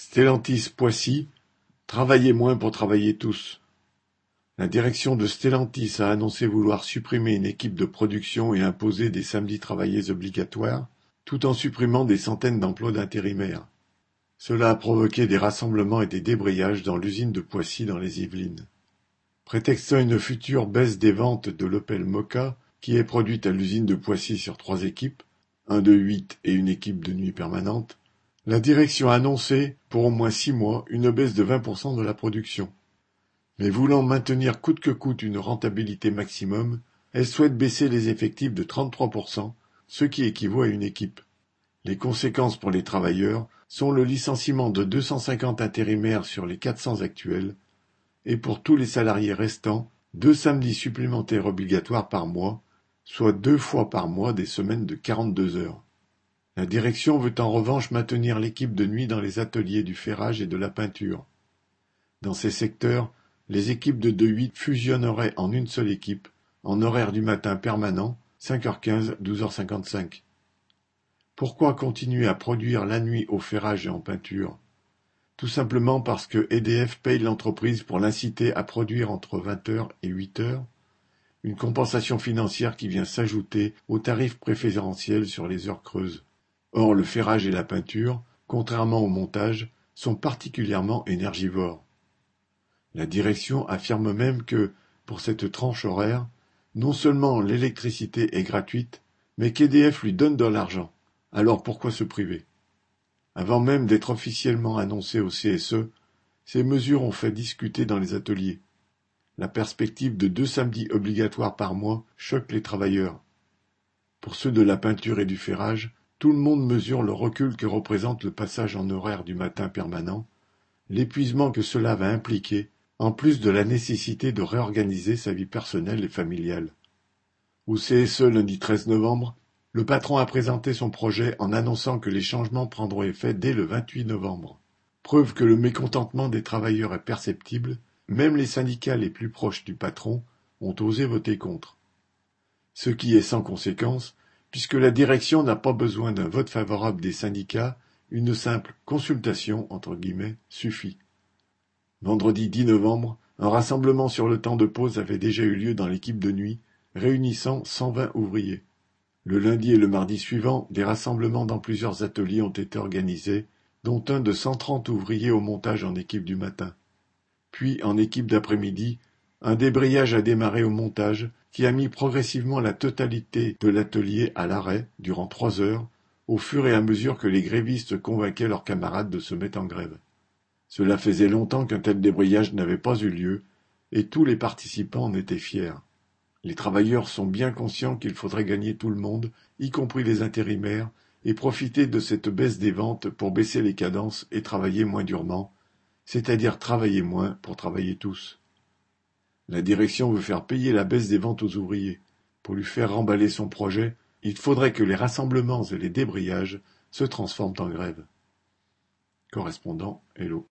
Stellantis Poissy, travailler moins pour travailler tous. La direction de Stellantis a annoncé vouloir supprimer une équipe de production et imposer des samedis travaillés obligatoires, tout en supprimant des centaines d'emplois d'intérimaires. Cela a provoqué des rassemblements et des débrayages dans l'usine de Poissy dans les Yvelines. Prétextant une future baisse des ventes de l'Opel Moka, qui est produite à l'usine de Poissy sur trois équipes, un de huit et une équipe de nuit permanente, la direction a annoncé, pour au moins six mois, une baisse de 20% de la production. Mais voulant maintenir coûte que coûte une rentabilité maximum, elle souhaite baisser les effectifs de 33%, ce qui équivaut à une équipe. Les conséquences pour les travailleurs sont le licenciement de 250 intérimaires sur les 400 actuels, et pour tous les salariés restants, deux samedis supplémentaires obligatoires par mois, soit deux fois par mois des semaines de quarante-deux heures. La direction veut en revanche maintenir l'équipe de nuit dans les ateliers du ferrage et de la peinture. Dans ces secteurs, les équipes de deux-huit fusionneraient en une seule équipe, en horaire du matin permanent, 5h15, 12h55. Pourquoi continuer à produire la nuit au ferrage et en peinture? Tout simplement parce que EDF paye l'entreprise pour l'inciter à produire entre 20h et 8h une compensation financière qui vient s'ajouter aux tarifs préférentiels sur les heures creuses. Or le ferrage et la peinture, contrairement au montage, sont particulièrement énergivores. La direction affirme même que, pour cette tranche horaire, non seulement l'électricité est gratuite, mais qu'EDF lui donne de l'argent. Alors pourquoi se priver? Avant même d'être officiellement annoncé au CSE, ces mesures ont fait discuter dans les ateliers. La perspective de deux samedis obligatoires par mois choque les travailleurs. Pour ceux de la peinture et du ferrage, tout le monde mesure le recul que représente le passage en horaire du matin permanent, l'épuisement que cela va impliquer, en plus de la nécessité de réorganiser sa vie personnelle et familiale. Au CSE lundi 13 novembre, le patron a présenté son projet en annonçant que les changements prendront effet dès le 28 novembre. Preuve que le mécontentement des travailleurs est perceptible même les syndicats les plus proches du patron ont osé voter contre. Ce qui est sans conséquence, puisque la direction n'a pas besoin d'un vote favorable des syndicats, une simple consultation entre guillemets suffit. Vendredi 10 novembre, un rassemblement sur le temps de pause avait déjà eu lieu dans l'équipe de nuit, réunissant 120 ouvriers. Le lundi et le mardi suivant, des rassemblements dans plusieurs ateliers ont été organisés, dont un de 130 ouvriers au montage en équipe du matin. Puis, en équipe d'après-midi, un débrayage a démarré au montage, qui a mis progressivement la totalité de l'atelier à l'arrêt durant trois heures, au fur et à mesure que les grévistes convainquaient leurs camarades de se mettre en grève. Cela faisait longtemps qu'un tel débrayage n'avait pas eu lieu, et tous les participants en étaient fiers. Les travailleurs sont bien conscients qu'il faudrait gagner tout le monde, y compris les intérimaires, et profiter de cette baisse des ventes pour baisser les cadences et travailler moins durement, c'est-à-dire travailler moins pour travailler tous. La direction veut faire payer la baisse des ventes aux ouvriers. Pour lui faire remballer son projet, il faudrait que les rassemblements et les débrayages se transforment en grève. Correspondant Hello.